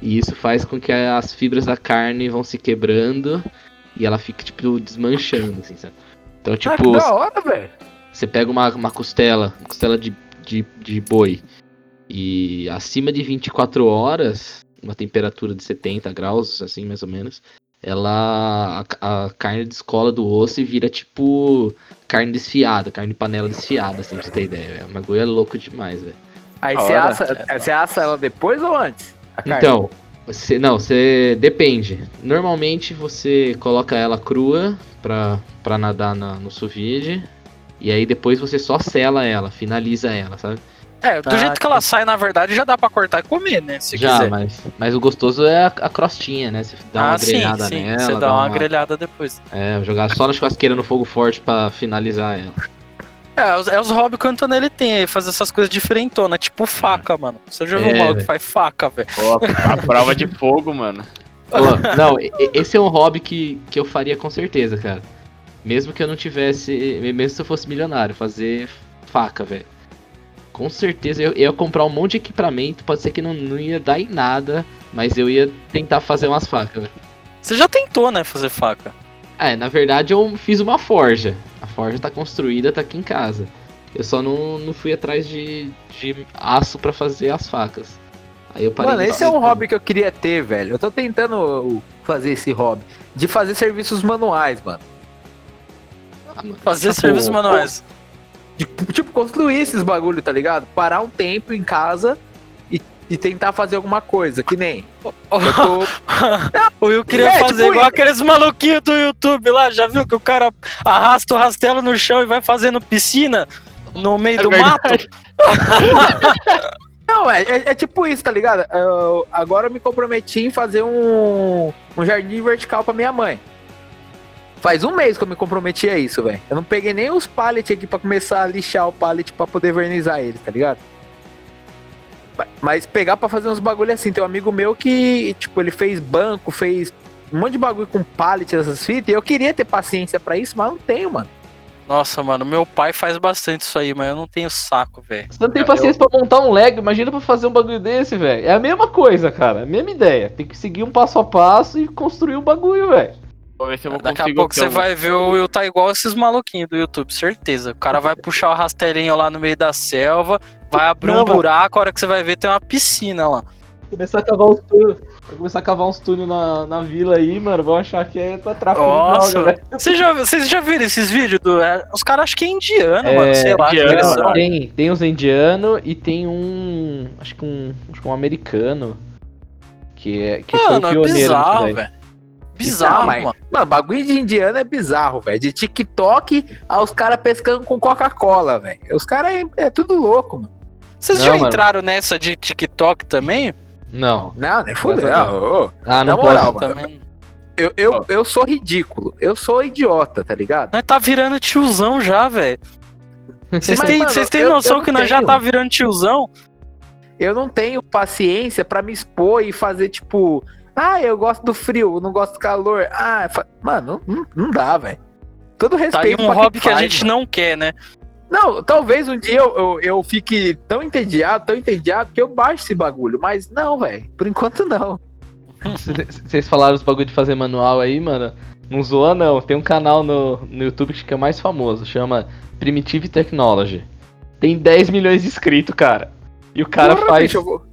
E isso faz com que as fibras da carne vão se quebrando e ela fica tipo desmanchando, assim, sabe? Então, ah, que tipo, da hora, velho. você pega uma, uma costela, uma costela de, de, de boi, E acima de 24 horas, uma temperatura de 70 graus, assim, mais ou menos, ela. A, a carne descola do osso e vira tipo carne desfiada, carne de panela desfiada, assim, pra você ter ideia. O bagulho é louco demais, velho. Aí você assa, você assa ela depois ou antes? Então, você, não, você depende. Normalmente você coloca ela crua pra, pra nadar na, no sous vide. E aí depois você só sela ela, finaliza ela, sabe? É, do Ah, jeito que ela sai, na verdade, já dá pra cortar e comer, né? Se Já, quiser. mas, mas o gostoso é a, a crostinha, né? Você dá uma ah, sim, grelhada sim. nela. Você dá uma grelhada depois. É, jogar só na churrasqueira no fogo forte pra finalizar ela. É, os- é os hobbies que o Antonelli tem aí, fazer essas coisas diferentonas, tipo faca, mano. Você já viu É, um que faz faca, velho? A prova de fogo, mano. Pô, não, esse é um hobby que, que eu faria com certeza, cara. Mesmo que eu não tivesse. Mesmo se eu fosse milionário, fazer faca, velho. Com certeza eu, eu ia comprar um monte de equipamento. Pode ser que não, não ia dar em nada, mas eu ia tentar fazer umas facas, velho. Você já tentou, né, fazer faca? É, na verdade eu fiz uma forja. A forja tá construída, tá aqui em casa. Eu só não, não fui atrás de, de aço pra fazer as facas. Aí eu parei Mano, esse é um hobby que eu queria ter, velho. Eu tô tentando fazer esse hobby. De fazer serviços manuais, mano. Mano, Fazer Tipo, serviços manuais. De, tipo, construir esses bagulho, tá ligado? Parar um tempo em casa e, e tentar fazer alguma coisa, que nem. Eu tô. o Will queria É, fazer tipo igual isso. aqueles maluquinhos do YouTube lá, já viu que o cara arrasta o rastelo no chão e vai fazendo piscina no meio É do verdade. mato? Não, é, é, é tipo isso, tá ligado? Eu- agora eu me comprometi em fazer um, um jardim vertical pra minha mãe. Faz um mês que eu me comprometi a isso, velho. Eu não peguei nem os pallets aqui pra começar a lixar o pallet pra poder vernizar ele, tá ligado? Ma- Mas pegar pra fazer uns bagulho assim. Tem um amigo meu que, tipo, ele fez banco, fez um monte de bagulho com pallet, essas fitas. E eu queria ter paciência pra isso, mas não tenho, mano. Nossa, mano, meu pai faz bastante isso aí, mas eu não tenho saco, velho. Você não tem paciência pra montar um Lego, imagina pra fazer um bagulho desse, velho. É a mesma coisa, cara. A mesma ideia. Tem que seguir um passo a passo e construir um bagulho, velho. Vou ver se eu vou Daqui a pouco você vai ver o Will tá igual esses maluquinhos do YouTube, certeza. O cara vai puxar o rastelinho lá no meio da selva, vai abrir Não, um mano. buraco, a hora que você vai ver tem uma piscina lá. Começar a cavar uns túneis. Vai começar a cavar uns túneis na, na vila aí, mano. Vão achar que é pra tráfico Nossa, de velho. Vocês já, vocês já viram esses vídeos do. é, os caras acham que é indiano, É, mano. Sei lá, que indiano. Tem, tem uns indianos e tem um. Acho que um. Acho que um americano. Que, é, que foi Mano, o é pioneiro nisso bizarro, velho. Bizarro, Não, mas- mano. Mano, bagulho de indiano é bizarro, velho. De TikTok aos caras pescando com Coca-Cola, velho. Os caras é, é tudo louco, mano. Vocês Não, já mano. entraram nessa de TikTok também? Não. Não, nem fudeu. Ah, não Na moral, pode. mano. Também. Eu, eu, eu sou ridículo. Eu sou idiota, tá ligado? Nós tá virando tiozão já, velho. Vocês têm, noção eu que não nós já tenho. tá virando tiozão? Eu não tenho paciência pra me expor e fazer, tipo, ah, eu gosto do frio, não gosto do calor. Ah, mano, não, não dá, velho. Todo Tá aí respeito um hobby que a faz, gente mano. não quer, né? Não, talvez um dia eu, eu, eu fique tão entediado, tão entediado, que eu baixo esse bagulho. Mas não, velho. Por enquanto não. Vocês falaram os bagulho de fazer manual aí, mano. Não zoa não. Tem um canal no, no YouTube que é o mais famoso, chama Primitive Technology. Tem 10 milhões de inscritos, cara. E o cara Porra, faz. bicho, eu vou-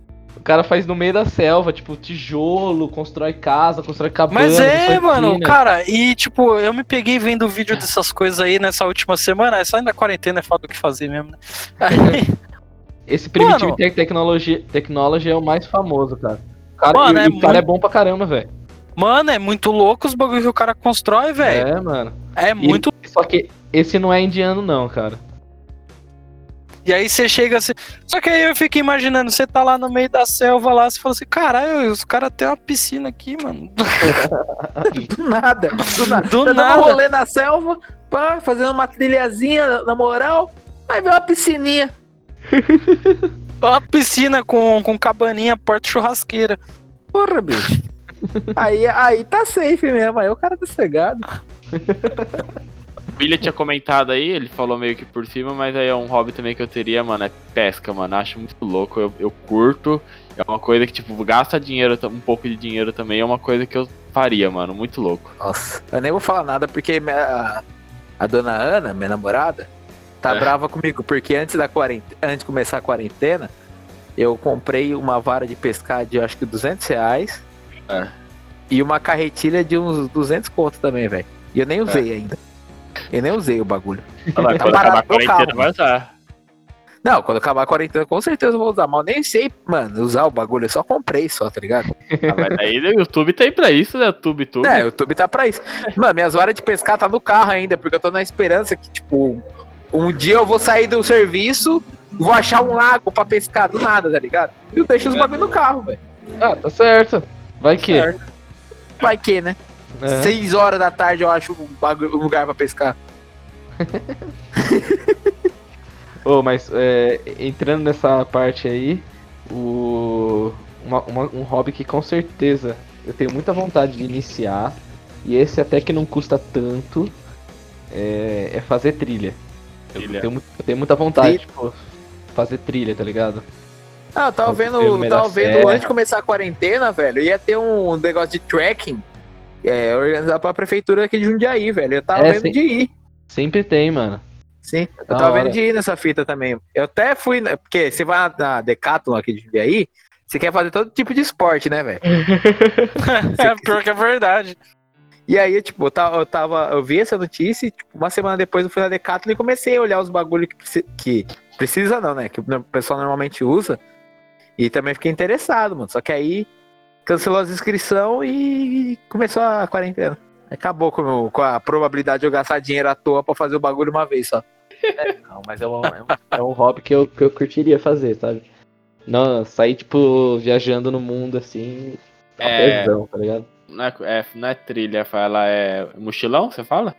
O cara faz no meio da selva, tipo, tijolo, constrói casa, constrói cabana. Mas é, mano, cara, e tipo, eu me peguei vendo vídeo dessas coisas aí nessa última semana, essa ainda quarentena é foda do que fazer mesmo, né? Aí, Esse Primitive Mano. Tech Technology, Technology é o mais famoso, cara. O cara, Mano, e, é o cara muito- é bom pra caramba, velho. mano, é muito louco os bagulho que o cara constrói, velho. É, mano. É, E- muito. Só que esse não é indiano, não, cara. E aí você chega assim. Só que aí eu fico imaginando, você tá lá no meio da selva lá, você fala assim, caralho, os caras têm uma piscina aqui, mano. Do nada. Do nada. Do Tá nada. um rolê na selva, pá, fazendo uma trilhazinha, na moral. Aí vem uma piscininha. Uma piscina com, com cabaninha, porta churrasqueira. Porra, bicho. aí, aí tá safe mesmo. Aí o cara tá cegado. O William tinha comentado aí, ele falou meio que por cima, mas aí é um hobby também que eu teria, mano, é pesca, mano. Acho muito louco, eu, eu curto. É uma coisa que, tipo, gasta dinheiro, um pouco de dinheiro também, é uma coisa que eu faria, mano. Muito louco. Nossa. Eu nem vou falar nada porque minha- a dona Ana, minha namorada, tá É. brava comigo. Porque antes da quarentena, antes de começar a quarentena, eu comprei uma vara de pescar de acho que 200 reais. É. E uma carretilha de uns 200 conto também, velho. E eu nem usei ainda. Eu nem usei o bagulho. Olha lá, Tá quando acabar a quarentena vai usar. Não, quando acabar a quarentena, com certeza eu vou usar. Mas eu nem sei, mano, usar o bagulho. Eu só comprei só, tá ligado? Ah, mas daí o YouTube tá aí pra isso, né? YouTube, tudo. É, o YouTube tá pra isso. Mano, minhas varas de pescar tá no carro ainda, porque eu tô na esperança que, tipo, um dia eu vou sair do serviço, vou achar um lago pra pescar do nada, tá ligado? E eu deixo os bagulho no carro, velho. Ah, tá certo. Vai que. Vai que, né? É. Seis horas da tarde eu acho um, lugar pra pescar. Ô, mas é, entrando nessa parte aí, o, uma- uma- um hobby que com certeza eu tenho muita vontade de iniciar, e esse até que não custa tanto, é, é fazer trilha. Eu Trilha. tenho, mu- eu tenho muita vontade, Trilha. tipo, fazer trilha, tá ligado? Ah, eu tava vendo, meio tava vendo antes de começar a quarentena, velho, ia ter um negócio de trekking é, organizado pra prefeitura aqui de Jundiaí, velho. Eu tava É, vendo de ir. Sempre tem, mano. Sim, eu Da tava hora. vendo de ir nessa fita também. Eu até fui, né, porque você vai na- na Decathlon aqui de Jundiaí, você quer fazer todo tipo de esporte, né, velho? É, pior que é verdade. E aí, tipo, eu tava, eu tava, eu vi essa notícia e, tipo, uma semana depois eu fui na Decathlon e comecei a olhar os bagulhos que, preci- que precisa não, né, que o pessoal normalmente usa. E também fiquei interessado, mano. Só que aí cancelou as inscrições e começou a quarentena. Acabou com, com a probabilidade de eu gastar dinheiro à toa pra fazer o bagulho uma vez só. Não, mas é um, é um, é um hobby que eu, que eu curtiria fazer, sabe? Não, sair, tipo, viajando no mundo assim. É. apesão, tá ligado? Não, é, é- não é trilha, fala, é mochilão, você fala?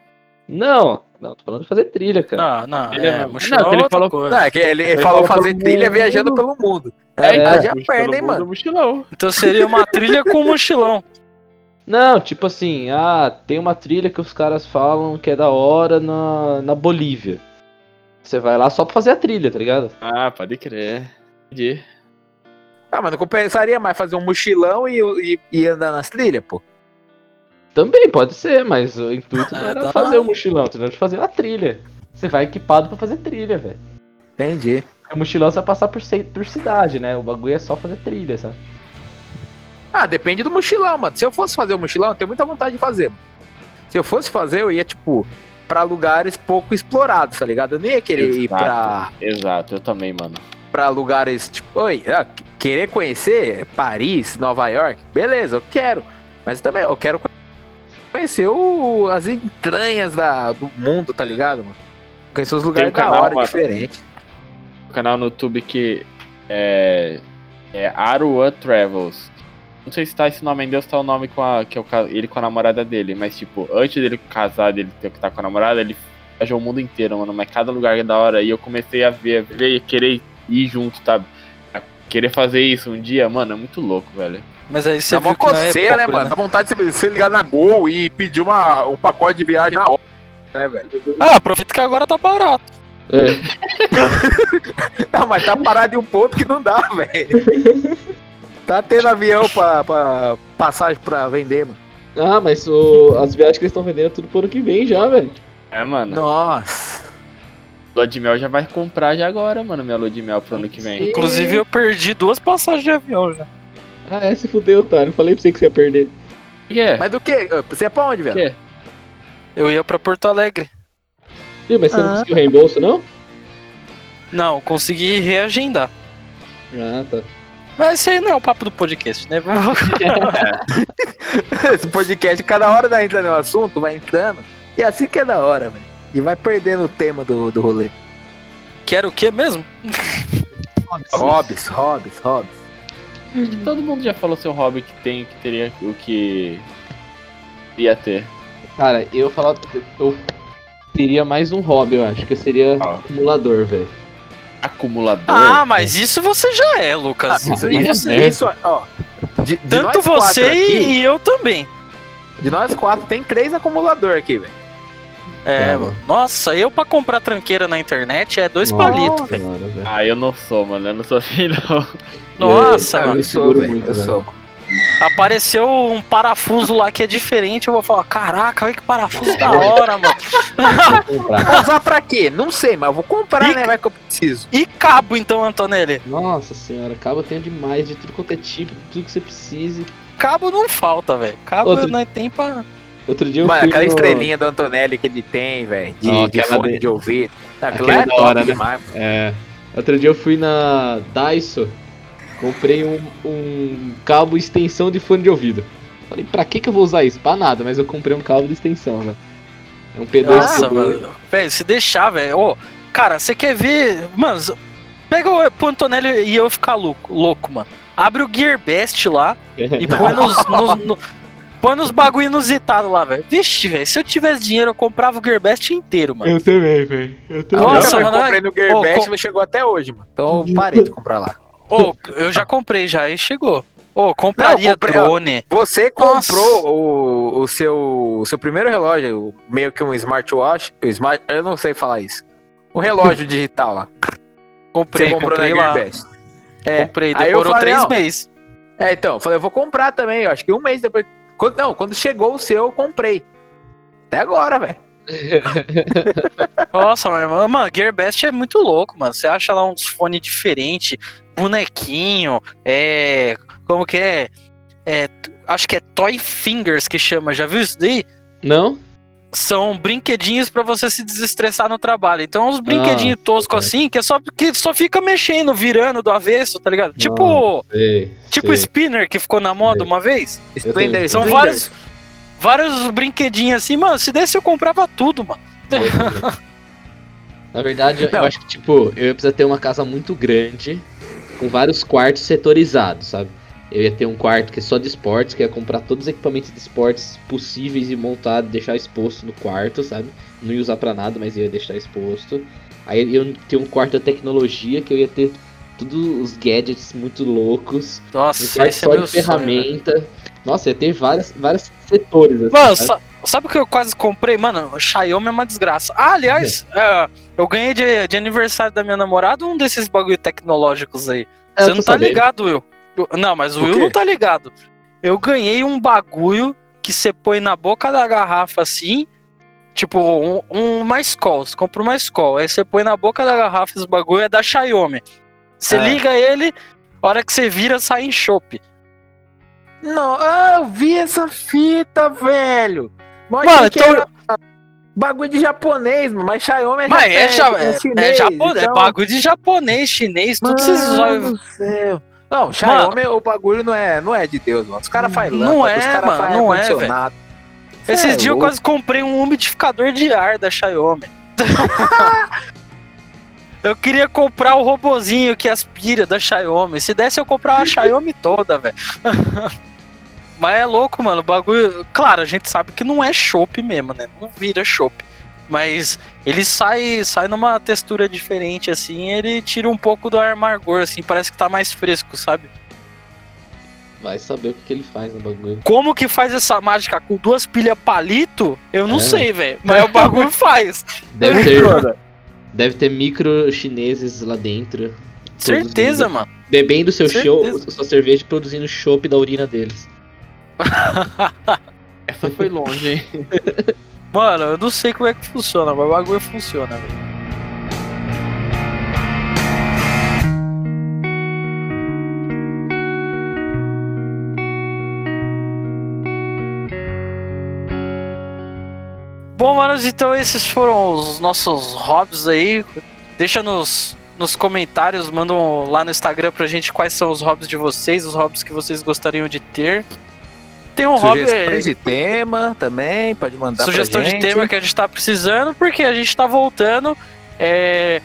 Não, não, tô falando de fazer trilha, cara. Não, não, Ele é, é- mochilão não, é que ele falou- coisa. Não, é que ele, ele Ele falou falou fazer trilha mundo. viajando pelo mundo. É, É, é, já Pelo perdem, mundo, mano. mochilão. Então seria uma trilha com mochilão. Não, tipo assim, ah, tem uma trilha que os caras falam que é da hora na, na Bolívia. Você vai lá só pra fazer a trilha, tá ligado? Ah, pode crer. Entendi. Ah, mano, compensaria mais fazer um mochilão e, e, e andar nas trilhas, pô. Também pode ser, mas o intuito não Ah, era tá. fazer o mochilão, entendeu? De fazer a trilha. Você vai equipado pra fazer trilha, velho. Entendi. O mochilão você vai passar por, por cidade, né? O bagulho é só fazer trilha, sabe? Ah, depende do mochilão, mano. Se eu fosse fazer o mochilão, eu tenho muita vontade de fazer. mano. Se eu fosse fazer, eu ia, tipo, pra lugares pouco explorados, tá ligado? Eu nem ia querer ir Exato. pra, Exato, eu também, mano. pra lugares, tipo, oi, ah, querer conhecer Paris, Nova York, beleza, eu quero. Mas também eu quero conhecer o, as entranhas da, do mundo, tá ligado, mano? Conhecer os lugares um da canal, hora, mano. diferente. Canal no YouTube que é. É Arua Travels. Não sei se tá esse nome ainda ou se tá o nome com a, que é o, ca- ele com a namorada dele, mas tipo, antes dele casar, dele ter que estar com a namorada, ele viajou o mundo inteiro, mano. Mas cada lugar é da hora. E eu comecei a ver, a ver e querer ir junto, sabe? A querer fazer isso um dia, mano, é muito louco, velho. Mas aí você Dá uma é coceira, né, mano? Dá vontade de você, você ligar na Gol e pedir uma, um pacote de viagem na hora, né, velho? Ah, aproveita que agora tá barato. É. Não, mas tá parado em um ponto que não dá, velho. Tá tendo avião pra, pra passagem pra vender, mano. Ah, mas o- as viagens que eles estão vendendo é tudo pro ano que vem já, velho. É, mano. Nossa. Lua de mel já vai comprar já agora, mano, minha lua de mel pro ano que vem. Inclusive eu perdi duas passagens de avião já. Ah, é, se fudeu, otário. Falei pra você que você ia perder. O que é? Mas do que? Você é pra onde, velho? Que? Eu ia pra Porto Alegre. Ih, mas você não Ah. conseguiu reembolso, não? Não, consegui reagendar. Ah, tá. Mas esse aí não é o papo do podcast, né? Esse podcast, cada hora da entra no assunto, vai entrando. E é assim que é da hora, velho. E vai perdendo o tema do, do rolê. Quero o quê mesmo? Hobbies, hobbies, hobbies. Todo mundo já falou seu hobby que tem, que teria o que ia ter. Cara, eu falar. Eu teria mais um hobby, eu acho. Que eu seria Ah. acumulador, velho. Acumulador. Ah, mas isso você já é, Lucas. Isso, é isso, merda. isso, ó. De, de Tanto você aqui, e eu também. De nós quatro, tem três acumulador aqui, velho. É, Tá, mano. Nossa, eu pra comprar tranqueira na internet é dois Nossa palitos, velho. Ah, eu não sou, mano. Eu não sou assim, não. Nossa, Eu- mano. Eu sou, seguro velho. muito, Eu velho. sou. Apareceu um parafuso lá que é diferente, eu vou falar, caraca, olha que parafuso da hora, mano. Vou comprar. Vou usar pra quê? Não sei, mas eu vou comprar, E- né? Vai que eu preciso. E cabo então, Antonelli? Nossa senhora, cabo tem demais de tudo quanto é tipo, tudo que você precise. Cabo não falta, velho. Cabo Outro- não tem pra. Outro dia eu Mano, aquela no- estrelinha do Antonelli que ele tem, velho, de, Ó, de fone de- de ouvido. Aquilo aquela é hora, né? demais. É. Outro dia eu fui na Daiso, comprei um, um cabo extensão de fone de ouvido. Falei, pra que que eu vou usar isso? Pra nada, mas eu comprei um cabo de extensão, né? É um P2 Nossa, P2. mano. Velho, se deixar, velho. Ô, cara, você quer ver. Mano, pega o pro Antonelli e eu ficar louco, louco, mano. Abre o Gearbest lá e põe nos. nos- no- põe nos bagulho inusitado lá, velho. Vixe, velho. Se eu tivesse dinheiro, eu comprava o Gearbest inteiro, mano. Eu também, velho. Eu também. Nossa, eu mano, comprei no Gearbest, ô, com- mas chegou até hoje, mano. Então eu parei de comprar lá. Ô, eu já comprei já e chegou. Ô, compraria Não, comprei, drone. Você comprou o, o, seu, o seu primeiro relógio, o- meio que um smartwatch, o smart, eu não sei falar isso. Um relógio digital lá. Comprei, Você comprou comprei na lá. É, Comprei, demorou falei, três meses. é, então, eu falei, eu vou comprar também, eu acho que um mês depois. Quando, não, quando chegou o seu, eu comprei. Até agora, velho. Nossa, mano, mano, Gearbest é muito louco, mano. Você acha lá uns fones diferentes, bonequinho, é. Como que é? É, Acho que é Toy Fingers que chama, já viu isso daí? Não? São brinquedinhos pra você se desestressar no trabalho. Então, uns brinquedinhos toscos é. assim, que é só que só fica mexendo, virando do avesso, tá ligado? Tipo, Sei, tipo sei. spinner que ficou na moda Sei. uma vez. Splendor, São vários vários brinquedinhos assim, mano. Se desse eu comprava tudo, mano. Na verdade, eu Não. acho que, tipo, eu ia precisar ter uma casa muito grande, com vários quartos setorizados, sabe? Eu ia ter um quarto que é só de esportes, que ia comprar todos os equipamentos de esportes possíveis e montar, deixar exposto no quarto, sabe? Não ia usar pra nada, mas ia deixar exposto. Aí eu ia ter um quarto da tecnologia, que eu ia ter todos os gadgets muito loucos. Um Nossa, quarto esse é só meu de sonho, ferramenta. Nossa, ia ter várias, vários setores, assim, Mano, sabe? sa- sabe o que eu quase comprei? Mano, o Xiaomi é uma desgraça. Ah, aliás, é, eu ganhei de, de aniversário da minha namorada um desses bagulho tecnológicos aí. É, Você não tá sabendo. ligado, Will? Eu- Não, mas o O Will quê? não tá ligado. Eu ganhei um bagulho que você põe na boca da garrafa assim, tipo um, um uma Skol. Você compra uma Skol, aí você põe na boca da garrafa esse bagulho, é da Xiaomi. Você Ah. liga ele, a hora que você vira, sai em chopp. Não, ah, eu vi essa fita, velho. Mas Mano, então- era bagulho de japonês, mano, mas Xiaomi é, Mas é, ja- ja- é, chinês, é japonês, é então- bagulho de japonês, chinês, tudo Mano olhos. do céu. Não, Xiaomi, o bagulho não é, não é de Deus, mano. Os caras fazem Não lâmpada, é, os caras mano, fazem não é. Cê Esses é dias eu quase comprei um umidificador de ar da Xiaomi. eu queria comprar o robozinho que aspira da Xiaomi. Se desse, eu comprava a Xiaomi toda, velho. Mas é louco, mano. O bagulho. Claro, a gente sabe que não é chopp mesmo, né? Não vira chopp. Mas ele sai, sai numa textura diferente, assim. Ele tira um pouco do amargor, assim. Parece que tá mais fresco, sabe? Vai saber o que, que ele faz no bagulho. Como que faz essa mágica com duas pilhas palito? Eu não É. sei, velho. Mas o bagulho faz. Deve ter, deve ter micro chineses lá dentro. Certeza, mano. Bebendo seu show, sua cerveja e produzindo chopp da urina deles. Essa foi longe, hein? Mano, eu não sei como é que funciona, mas o bagulho funciona, velho. Bom, manos, então esses foram os nossos hobbies aí. Deixa nos, nos comentários, mandam lá no Instagram pra gente quais são os hobbies de vocês, os hobbies que vocês gostariam de ter. Tem um hobby. Sugestões de tema também, pode mandar sugestão pra de tema que a gente tá precisando, porque a gente tá voltando. é,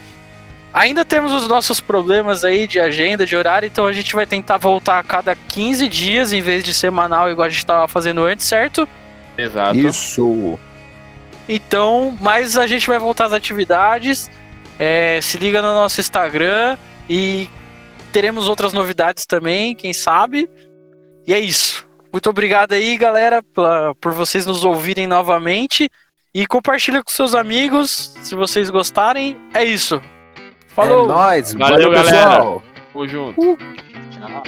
Ainda temos os nossos problemas aí de agenda, de horário, então a gente vai tentar voltar a cada 15 dias em vez de semanal, igual a gente tava fazendo antes, certo? Exato. Isso. Então, mas a gente vai voltar às atividades. é, se liga no nosso Instagram e teremos outras novidades também, quem sabe. E é isso. Muito obrigado aí, galera, pela- por vocês nos ouvirem novamente. E compartilha com seus amigos, se vocês gostarem. É isso. Falou! É nóis. Valeu, Valeu, galera. pessoal. Tamo junto. Tchau.